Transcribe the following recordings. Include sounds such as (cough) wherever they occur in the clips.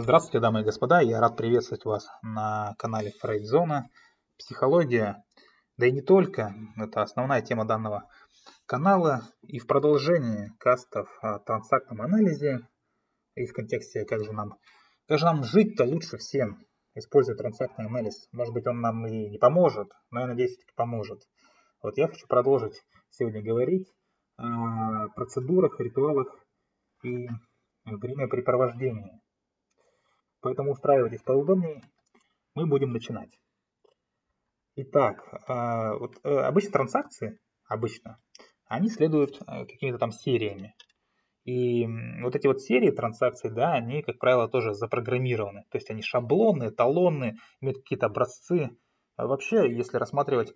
Здравствуйте, дамы и господа, я рад приветствовать вас на канале Фрейдзона. Психология, да и не только, это основная тема данного канала. И в продолжении кастов о трансактном анализе и в контексте, как же нам, как же нам жить-то лучше всем, используя трансактный анализ. Может быть, он нам и не поможет, но я надеюсь, таки поможет. Вот я хочу продолжить сегодня говорить о процедурах, ритуалах и времяпрепровождении. Поэтому устраивайтесь поудобнее, мы будем начинать. Итак, а, вот э, обычно транзакции, обычно, они следуют э, какими-то там сериями. И вот эти вот серии транзакций, да, они, как правило, тоже запрограммированы. То есть они шаблонные, эталонные, имеют какие-то образцы. А вообще, если рассматривать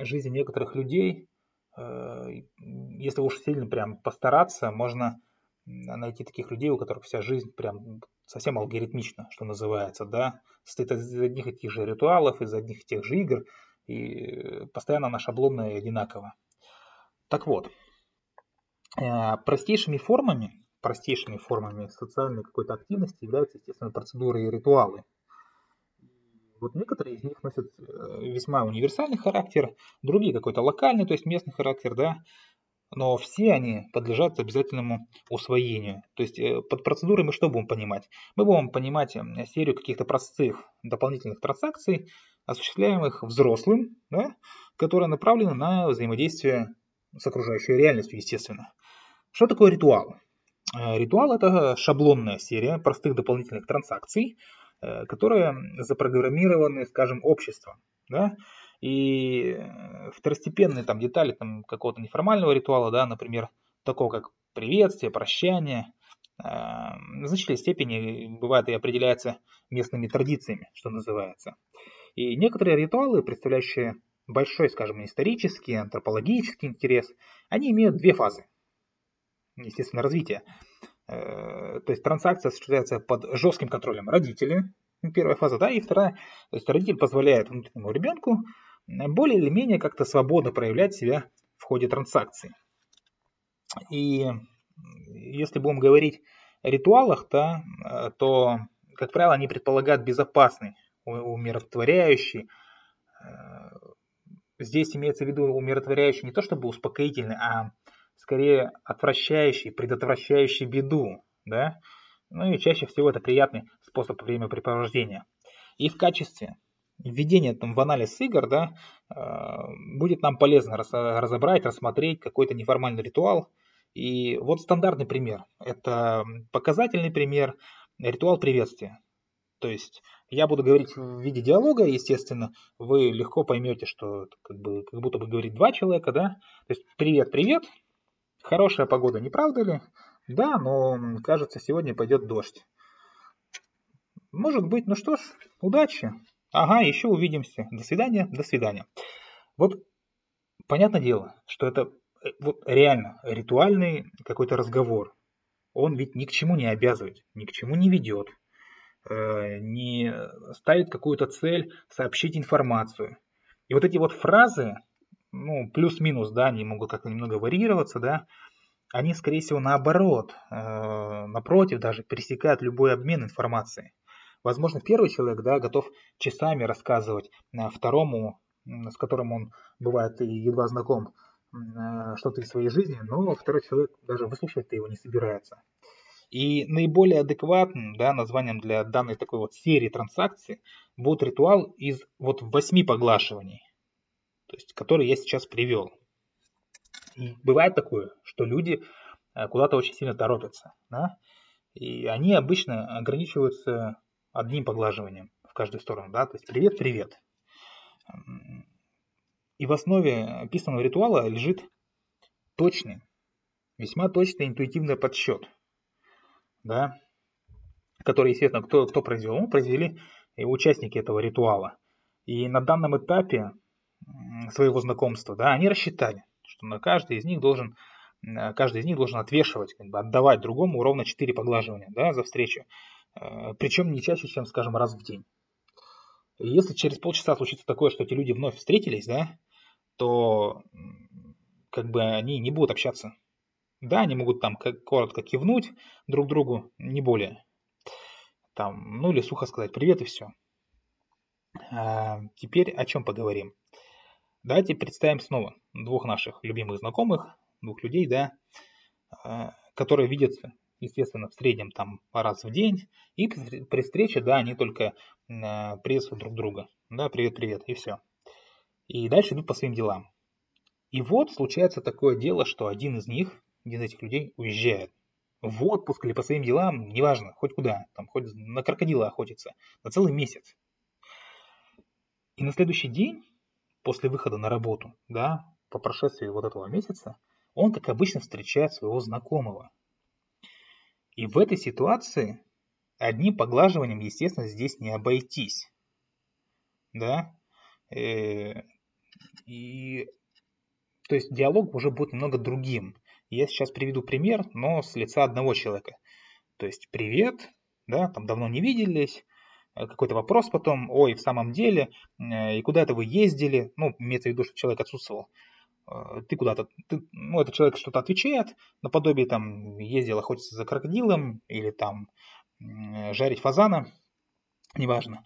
жизнь некоторых людей, э, если уж сильно прям постараться, можно найти таких людей, у которых вся жизнь прям совсем алгоритмично, что называется, да, состоит из одних и тех же ритуалов, из одних и тех же игр, и постоянно она шаблонная и одинакова. Так вот, э, простейшими формами, простейшими формами социальной какой-то активности являются, естественно, процедуры и ритуалы. Вот некоторые из них носят э, весьма универсальный характер, другие какой-то локальный, то есть местный характер, да, но все они подлежат обязательному усвоению. То есть э, под процедурой мы что будем понимать? Мы будем понимать серию каких-то простых дополнительных транзакций, осуществляемых взрослым, да, которые направлены на взаимодействие с окружающей реальностью, естественно. Что такое ритуал? Э, ритуал – это шаблонная серия простых дополнительных транзакций, э, которые запрограммированы, скажем, обществом. Да? И э, второстепенные там детали там, какого-то неформального ритуала, да, например, такого как приветствие, прощание, э, в значительной степени бывает и определяется местными традициями, что называется. И некоторые ритуалы, представляющие большой, скажем, исторический, антропологический интерес, они имеют две фазы, естественно, развития. Э, то есть транзакция осуществляется под жестким контролем родителей, первая фаза, да, и вторая, то есть родитель позволяет внутреннему ребенку более или менее как-то свободно проявлять себя в ходе транзакции. И если будем говорить о ритуалах, то, то как правило, они предполагают безопасный, умиротворяющий. Здесь имеется в виду умиротворяющий не то чтобы успокоительный, а скорее отвращающий, предотвращающий беду. Да? Ну и чаще всего это приятный способ времяпрепровождения. И в качестве введение там, в анализ игр да, а, будет нам полезно разобрать, рассмотреть какой-то неформальный ритуал. И вот стандартный пример. Это показательный пример, ритуал приветствия. То есть я буду говорить в виде диалога, естественно, вы легко поймете, что как, бы, как будто бы говорит два человека, да? То есть привет, привет, хорошая погода, не правда ли? Да, но кажется, сегодня пойдет дождь. Может быть, ну что ж, удачи. Ага, еще увидимся. До свидания, до свидания. Вот понятное дело, что это э, вот реально ритуальный какой-то разговор. Он ведь ни к чему не обязывает, ни к чему не ведет, э, не ставит какую-то цель сообщить информацию. И вот эти вот фразы, ну, плюс-минус, да, они могут как-то немного варьироваться, да, они, скорее всего, наоборот, э, напротив, даже пересекают любой обмен информацией. Возможно, первый человек да, готов часами рассказывать э, второму, с которым он бывает едва знаком, э, что-то из своей жизни, но второй человек даже выслушивать-то его не собирается. И наиболее адекватным да, названием для данной такой вот серии транзакций будет ритуал из вот восьми поглашиваний, то есть, который я сейчас привел. И бывает такое, что люди э, куда-то очень сильно торопятся. Да? И они обычно ограничиваются одним поглаживанием в каждую сторону, да, то есть привет, привет. И в основе описанного ритуала лежит точный, весьма точный интуитивный подсчет, да, который, естественно, кто, кто произвел? Ну, произвели участники этого ритуала. И на данном этапе своего знакомства, да, они рассчитали, что на каждый из них должен каждый из них должен отвешивать, как бы отдавать другому ровно 4 поглаживания да, за встречу. Э, Причем не чаще, чем, скажем, раз в день. Если через полчаса случится такое, что эти люди вновь встретились, да, то как бы они не будут общаться. Да, они могут там коротко кивнуть друг другу, не более. там, ну или сухо сказать привет и все. А, теперь о чем поговорим? Давайте представим снова двух наших любимых знакомых, двух людей, да, а, которые видятся, естественно, в среднем там раз в день, и при встрече, да, они только а, приветствуют друг друга, да, привет-привет, и все. И дальше идут по своим делам. И вот случается такое дело, что один из них, один из этих людей уезжает в отпуск или по своим делам, неважно, хоть куда, там, хоть на крокодила охотиться, на целый месяц. И на следующий день, после выхода на работу, да, по прошествии вот этого месяца, он, как обычно, встречает своего знакомого. И в этой ситуации одним поглаживанием, естественно, здесь не обойтись. Да? Э, и, то есть диалог уже будет немного другим. Я сейчас приведу пример, но с лица одного человека. То есть привет, да, там давно не виделись, э, какой-то вопрос потом, ой, в самом деле, э, и куда это вы ездили, ну, имеется в виду, что человек отсутствовал, ты куда-то, ты, ну, этот человек что-то отвечает, наподобие там ездил охотиться за крокодилом или там жарить фазана, неважно.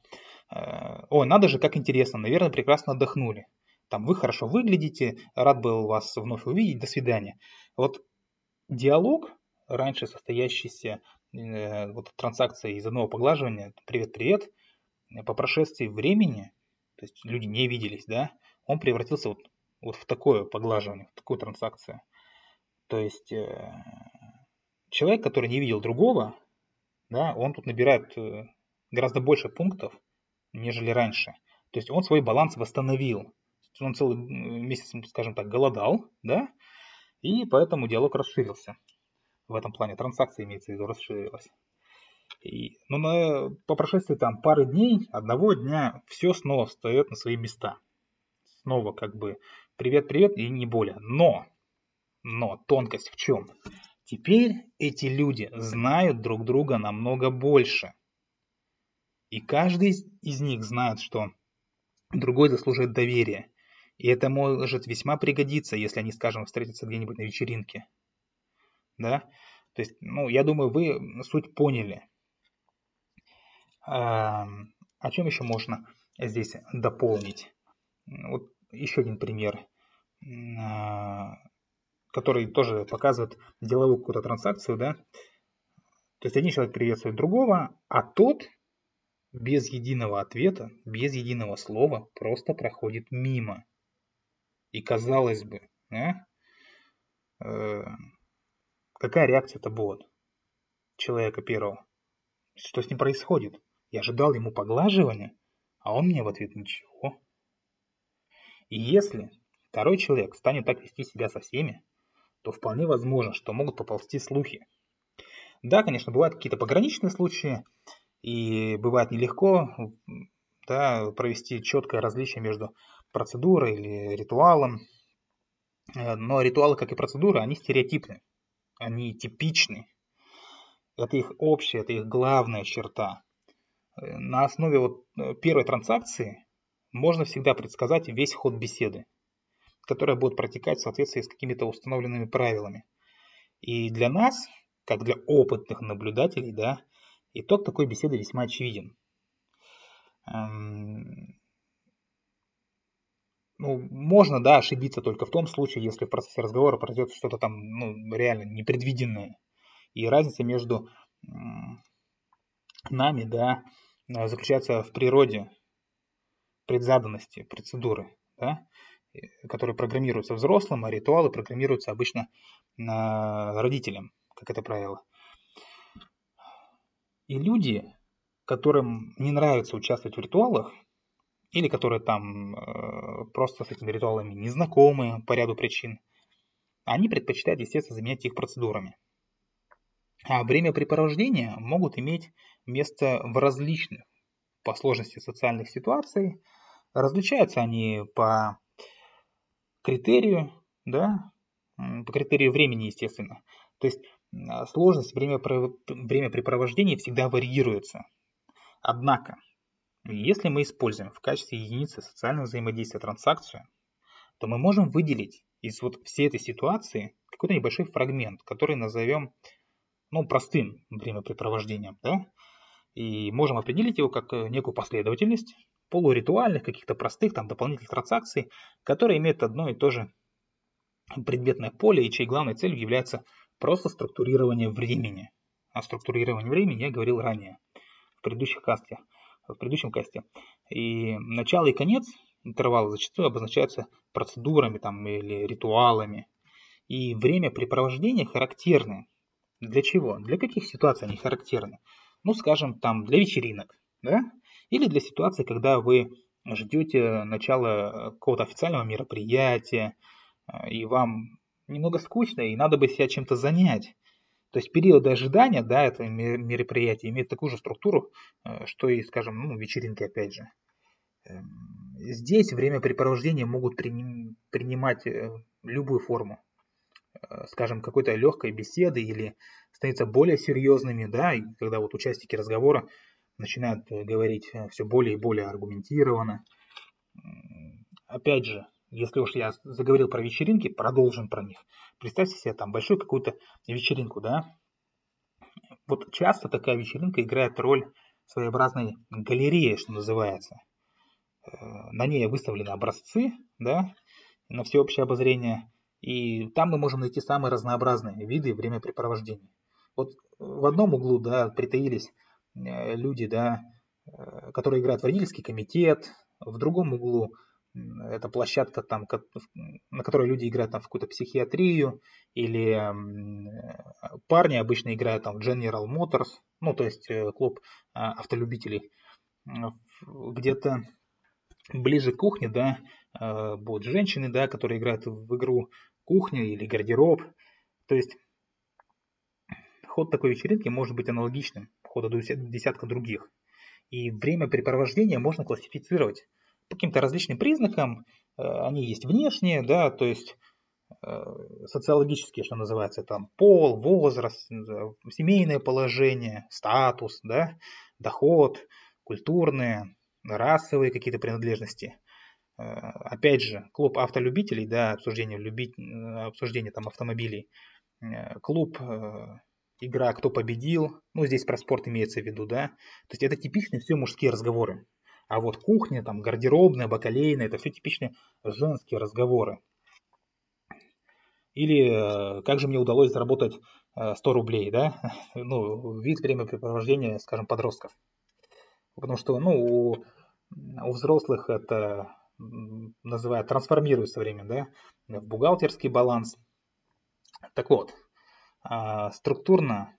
Ой, надо же, как интересно, наверное, прекрасно отдохнули там вы хорошо выглядите, рад был вас вновь увидеть, до свидания. Вот диалог, раньше состоящийся э, вот транзакции из одного поглаживания, привет-привет, по прошествии времени, то есть люди не виделись, да, он превратился вот, вот в такое поглаживание, в такую транзакцию. То есть э, человек, который не видел другого, да, он тут набирает э, гораздо больше пунктов, нежели раньше. То есть он свой баланс восстановил он целый месяц, скажем так, голодал, да, и поэтому диалог расширился. В этом плане транзакция имеется в виду расширилась. И, ну, на, по прошествии там пары дней, одного дня, все снова встает на свои места. Снова как бы привет-привет и не более. Но, но тонкость в чем? Теперь эти люди знают друг друга намного больше. И каждый из них знает, что другой заслуживает доверия. И это может весьма пригодиться, если они, скажем, встретятся где-нибудь на вечеринке. Да? То есть, ну, я думаю, вы суть поняли. А, о чем еще можно здесь дополнить? Вот еще один пример, а, который тоже показывает деловую какую-то транзакцию, да? То есть один человек приветствует другого, а тот без единого ответа, без единого слова просто проходит мимо. И казалось бы, да, э, какая реакция-то будет человека первого? Что с ним происходит? Я ожидал ему поглаживания, а он мне в ответ ничего. И если второй человек станет так вести себя со всеми, то вполне возможно, что могут поползти слухи. Да, конечно, бывают какие-то пограничные случаи, и бывает нелегко да, провести четкое различие между процедурой или ритуалом. Э, но ритуалы, как и процедуры, они стереотипны, они типичны. Это их общая, это их главная черта. Э, на основе вот э, первой транзакции можно всегда предсказать весь ход беседы, которая будет протекать в соответствии с какими-то установленными правилами. И для нас, как для опытных наблюдателей, да, итог такой беседы весьма очевиден. Эм, ну, можно, да, ошибиться только в том случае, если в процессе разговора произойдет что-то там, ну, реально непредвиденное. И разница между нами, да, заключается в природе предзаданности процедуры, да, которые программируются взрослым, а ритуалы программируются обычно родителям, как это правило. И люди, которым не нравится участвовать в ритуалах, или которые там э, просто с этими ритуалами не знакомы по ряду причин, они предпочитают, естественно, заменять их процедурами. А времяпрепровождения могут иметь место в различных по сложности социальных ситуаций. Различаются они по критерию, да, по критерию времени, естественно. То есть сложность времяпрепровождения всегда варьируется. Однако, если мы используем в качестве единицы социального взаимодействия транзакцию, то мы можем выделить из вот всей этой ситуации какой-то небольшой фрагмент, который назовем ну, простым времяпрепровождением. Да? И можем определить его как э, некую последовательность полуритуальных, каких-то простых там дополнительных транзакций, которые имеют одно и то же предметное поле и чьей главной целью является просто структурирование времени. О структурировании времени я говорил ранее, в предыдущих касте, в предыдущем касте. И начало и конец интервала зачастую обозначаются процедурами там, или ритуалами. И время препровождения характерны. Для чего? Для каких ситуаций они характерны? Ну, скажем, там для вечеринок, да? Или для ситуации, когда вы ждете начала какого-то официального мероприятия, э, и вам немного скучно, и надо бы себя чем-то занять. То есть периоды ожидания, да, этого мероприятия имеют такую же структуру, э, что и, скажем, ну, вечеринки опять же. Эм, здесь времяпрепровождения могут принимать э, любую форму. Э, скажем, какой-то легкой беседы или становиться более серьезными, да, когда вот участники разговора начинают говорить все более и более аргументированно. Опять же, если уж я заговорил про вечеринки, продолжим про них. Представьте себе там большую какую-то вечеринку, да? Вот часто такая вечеринка играет роль своеобразной галереи, что называется. Э, на ней выставлены образцы, да, на всеобщее обозрение. И там мы можем найти самые разнообразные виды времяпрепровождения. Вот в одном углу, да, притаились э, люди, да, э, которые играют в родительский комитет, в другом углу это площадка, там, на которой люди играют там, в какую-то психиатрию, или парни обычно играют там в General Motors, ну, то есть э, клуб а, автолюбителей. Где-то ближе к кухне, да, э, будут женщины, да, которые играют в игру кухня или гардероб. То есть ход такой вечеринки может быть аналогичным ходу десятка других. И время препровождения можно классифицировать по каким-то различным признакам. Э, они есть внешние, да, то есть э, социологические, что называется, там пол, возраст, семейное положение, статус, да, доход, культурные, расовые какие-то принадлежности. Э, опять же, клуб автолюбителей, да, обсуждение, любить, обсуждение там автомобилей, клуб игра «Кто победил?», ну, здесь про спорт имеется в виду, да, то есть это типичные все мужские разговоры. А вот кухня, там, гардеробная, бакалейная, это все типичные женские разговоры. Или э, как же мне удалось заработать 100 э, рублей, да? (laughs) Ну, вид времяпрепровождения, скажем, подростков. Потому что, ну, у, у взрослых это называют, трансформируется время, да, в бухгалтерский баланс. Так вот, структурно,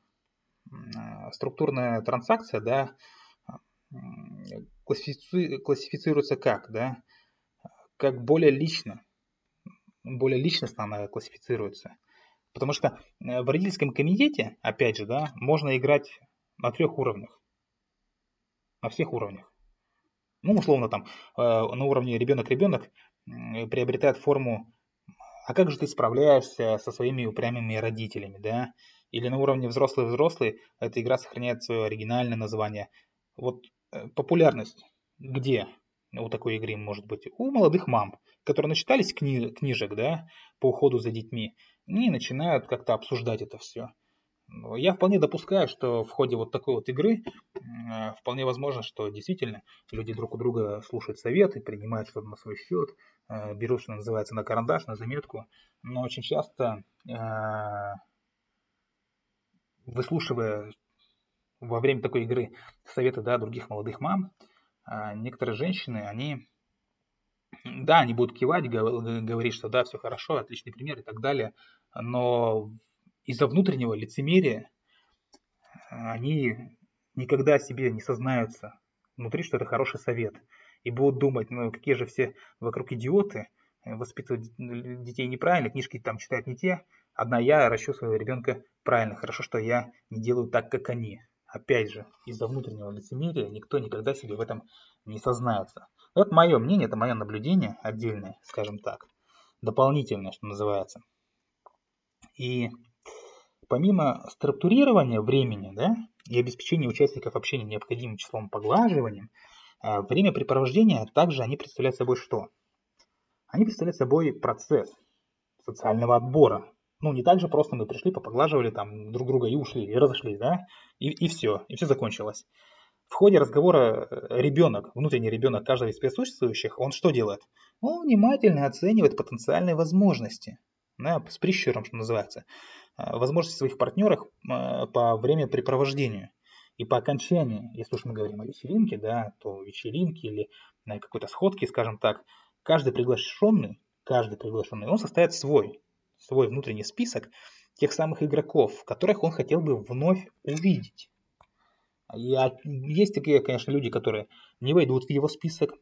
структурная транзакция, да, классифици... классифицируется как, да? Как более лично. Более личностно она классифицируется. Потому что э, в родительском комитете, опять же, да, можно играть на трех уровнях. На всех уровнях. Ну, условно, там, э, на уровне ребенок-ребенок приобретает форму а как же ты справляешься со своими упрямыми родителями, да? Или на уровне взрослый-взрослый эта игра сохраняет свое оригинальное название. Вот Э, популярность где у такой игры может быть? У молодых мам, которые начитались кни книжек, да, по уходу за детьми, и начинают как-то обсуждать это все. Я вполне допускаю, что в ходе вот такой вот игры э, вполне возможно, что действительно люди друг у друга слушают советы, принимают что-то на свой счет, э, берут, что называется, на карандаш, на заметку. Но очень часто, выслушивая во время такой игры советы да, других молодых мам, а, некоторые женщины, они, да, они будут кивать, говорить, что да, все хорошо, отличный пример и так далее, но из-за внутреннего лицемерия они никогда себе не сознаются внутри, что это хороший совет. И будут думать, ну какие же все вокруг идиоты, воспитывают детей неправильно, книжки там читают не те. Одна я ращу своего ребенка правильно, хорошо, что я не делаю так, как они опять же, из-за внутреннего лицемерия никто никогда себе в этом не сознается. Это мое мнение, это мое наблюдение отдельное, скажем так, дополнительное, что называется. И помимо структурирования времени да, и обеспечения участников общения необходимым числом поглаживанием, а, времяпрепровождения также они представляют собой что? Они представляют собой процесс социального отбора, ну, не так же просто мы пришли, попоглаживали там друг друга и ушли, и разошлись, да, и, и все, и все закончилось. в ходе разговора э, ребенок, внутренний ребенок каждого из присутствующих, он что делает? Он внимательно оценивает потенциальные возможности, да, с прищуром, что называется, э, возможности своих партнеров э, по времяпрепровождению. И по окончании, если уж мы говорим о вечеринке, да, то вечеринке или на какой-то сходке, скажем так, каждый приглашенный, каждый приглашенный, он составит свой, свой внутренний список тех самых игроков, которых он хотел бы вновь увидеть. И есть такие, конечно, люди, которые не войдут в его список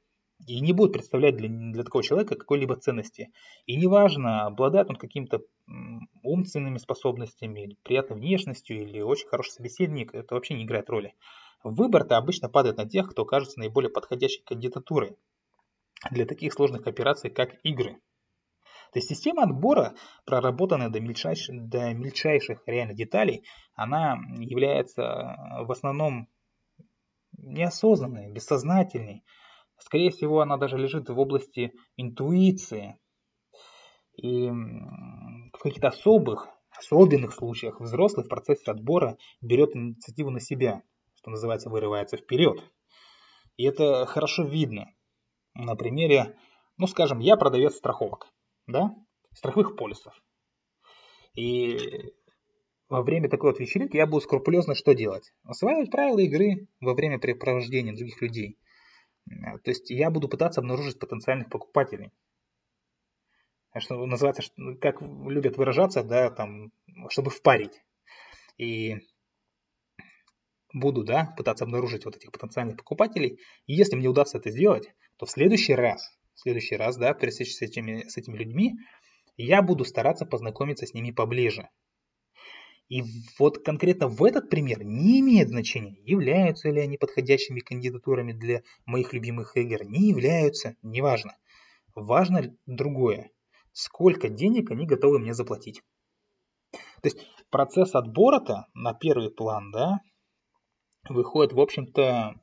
и не будут представлять для, для такого человека какой-либо ценности. И неважно, обладает он какими-то умственными способностями, приятной внешностью или очень хороший собеседник, это вообще не играет роли. Выбор-то обычно падает на тех, кто кажется наиболее подходящей кандидатурой для таких сложных операций, как игры. То есть система отбора, проработанная до мельчайших, до мельчайших реально деталей, она является э, в основном неосознанной, бессознательной. Скорее всего, она даже лежит в области интуиции. И в каких-то особых, особенных случаях взрослый в процессе отбора берет инициативу на себя, что называется, вырывается вперед. И это хорошо видно на примере, ну скажем, я продавец страховок да, страховых полисов. И во время такой вот вечеринки я буду скрупулезно что делать? Осваивать правила игры во время препровождения других людей. То есть я буду пытаться обнаружить потенциальных покупателей. Что называется, как любят выражаться, да, там, чтобы впарить. И буду, да, пытаться обнаружить вот этих потенциальных покупателей. И если мне удастся это сделать, то в следующий раз в следующий раз, да, пересечься с этими, с этими людьми, я буду стараться познакомиться с ними поближе. И вот конкретно в этот пример не имеет значения, являются ли они подходящими кандидатурами для моих любимых игр, не являются, неважно. Важно другое, сколько денег они готовы мне заплатить. То есть процесс отбора-то на первый план, да, выходит, в общем-то,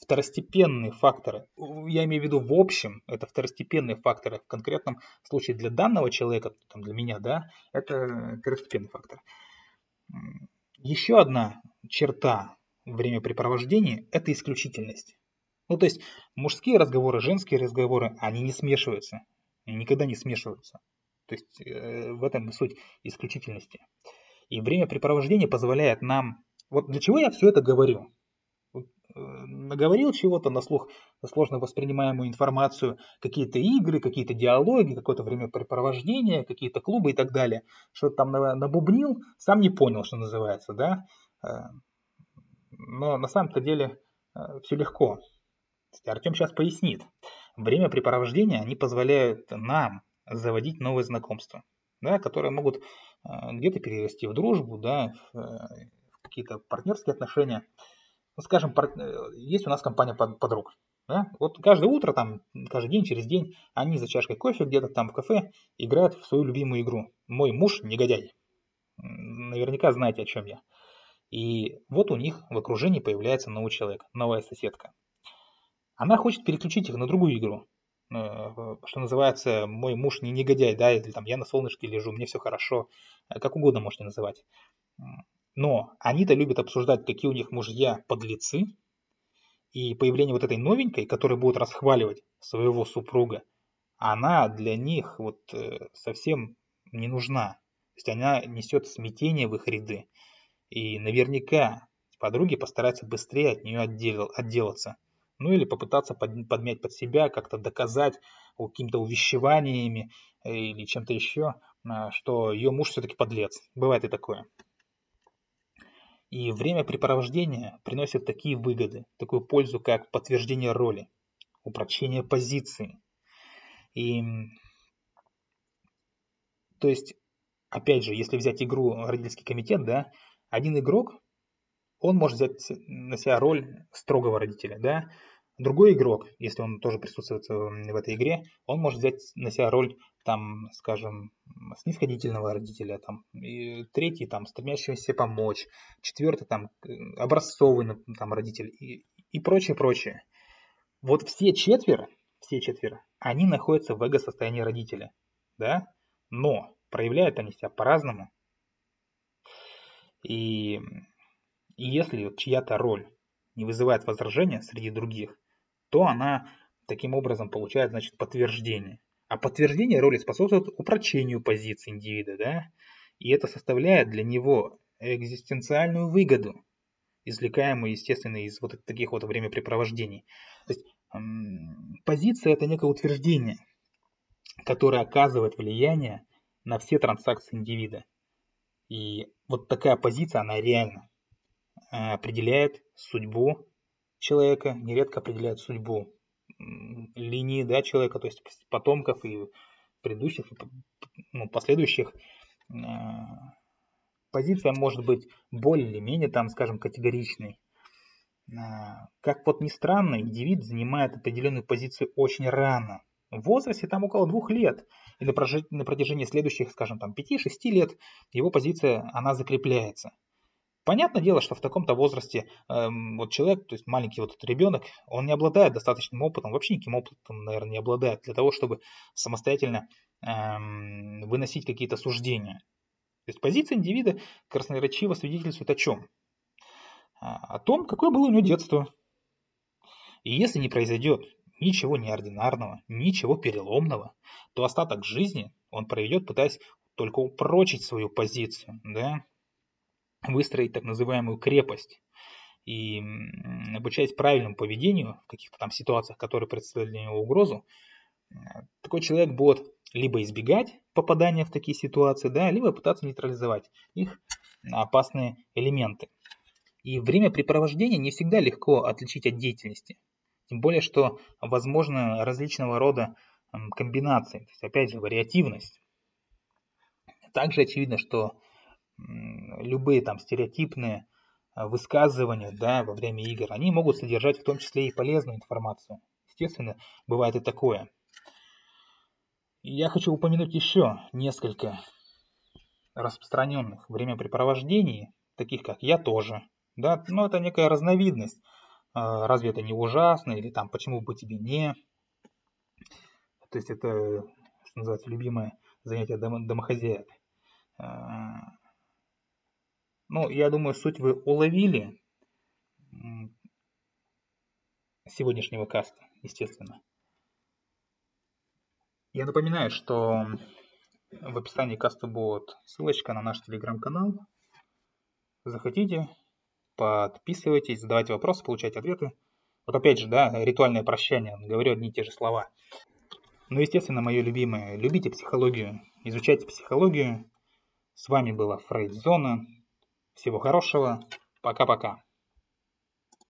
второстепенные факторы. Я имею в виду в общем, это второстепенные факторы. В конкретном случае для данного человека, там, для меня, да, это первостепенный фактор. Еще одна черта времяпрепровождения – это исключительность. Ну, то есть мужские разговоры, женские разговоры, они не смешиваются. Они никогда не смешиваются. То есть э, в этом суть исключительности. И времяпрепровождение позволяет нам... Вот для чего я все это говорю? Наговорил чего-то на слух, на сложно воспринимаемую информацию, какие-то игры, какие-то диалоги, какое-то времяпрепровождение, какие-то клубы и так далее. Что-то там набубнил, сам не понял, что называется, да. Э, но на самом-то деле э, все легко. Артем сейчас пояснит. Времяпрепровождения, они позволяют нам заводить новые знакомства, да, которые могут э, где-то перерасти в дружбу, да, в какие-то партнерские отношения ну, скажем, э, есть у нас компания подруг. Да? Вот каждое утро, там, каждый день, через день, они за чашкой кофе где-то там в кафе играют в свою любимую игру. Мой муж негодяй. Наверняка знаете, о чем я. И вот у них в окружении появляется новый человек, новая соседка. Она хочет переключить их на другую игру. Э, что называется, мой муж не негодяй, да, или там я на солнышке лежу, мне все хорошо. Э, как угодно можете называть. Но они-то любят обсуждать, какие у них мужья подлецы, и появление вот этой новенькой, которая будет расхваливать своего супруга, она для них вот э, совсем не нужна. То есть она несет смятение в их ряды. И наверняка подруги постараются быстрее от нее отдел, отделаться. Ну или попытаться под, подмять под себя, как-то доказать какими-то увещеваниями э, или чем-то еще, э, что ее муж все-таки подлец. Бывает и такое. И времяпрепровождение приносит такие выгоды, такую пользу, как подтверждение роли, упрочение позиции. И, то есть, опять же, если взять игру родительский комитет, да, один игрок, он может взять на себя роль строгого родителя, да, Другой игрок, если он тоже присутствует в этой игре, он может взять на себя роль, там, скажем, снисходительного родителя, там, и третий, там, стремящегося помочь, четвертый, там, образцовый, там, родитель и, и прочее, прочее. Вот все четверо, все четверо, они находятся в эго-состоянии родителя, да, но проявляют они себя по-разному. И, и если чья-то роль не вызывает возражения среди других, то она таким образом получает, значит, подтверждение. А подтверждение роли способствует упрочению позиции индивида, да, и это составляет для него экзистенциальную выгоду, извлекаемую, естественно, из вот таких вот времяпрепровождений. То есть позиция – это некое утверждение, которое оказывает влияние на все транзакции индивида. И вот такая позиция, она реально э, определяет судьбу человека, нередко определяет судьбу линии да, человека, то есть потомков и предыдущих, ну, последующих. Э, позиция может быть более или менее, там, скажем, категоричной. Э, как вот ни странно, индивид занимает определенную позицию очень рано. В возрасте там около двух лет. И на, протяжении следующих, скажем, там 5-6 лет его позиция, она закрепляется. Понятное дело, что в таком-то возрасте эм, вот человек, то есть маленький вот этот ребенок, он не обладает достаточным опытом, вообще никаким опытом, наверное, не обладает для того, чтобы самостоятельно эм, выносить какие-то суждения. То есть позиция индивида красноречиво свидетельствует о чем? О том, какое было у него детство. И если не произойдет ничего неординарного, ничего переломного, то остаток жизни он проведет, пытаясь только упрочить свою позицию, да, выстроить так называемую крепость. И обучаясь правильному поведению в каких-то там ситуациях, которые представляют для него угрозу, такой человек будет либо избегать попадания в такие ситуации, да, либо пытаться нейтрализовать их опасные элементы. И время препровождения не всегда легко отличить от деятельности. Тем более, что возможно различного рода комбинации, то есть опять же вариативность. Также очевидно, что любые там стереотипные а, высказывания да, во время игр, они могут содержать в том числе и полезную информацию. Естественно, бывает и такое. Я хочу упомянуть еще несколько распространенных времяпрепровождений, таких как «я тоже». Да? Но это некая разновидность. А, разве это не ужасно? Или там «почему бы тебе не?» То есть это, что называется, любимое занятие домохозяек. Ну, я думаю, суть вы уловили сегодняшнего каста, естественно. Я напоминаю, что в описании каста будет ссылочка на наш телеграм-канал. Захотите, подписывайтесь, задавайте вопросы, получайте ответы. Вот опять же, да, ритуальное прощание, говорю одни и те же слова. Ну, естественно, мое любимое, любите психологию, изучайте психологию. С вами была Фрейд Зона. Всего хорошего. Пока-пока.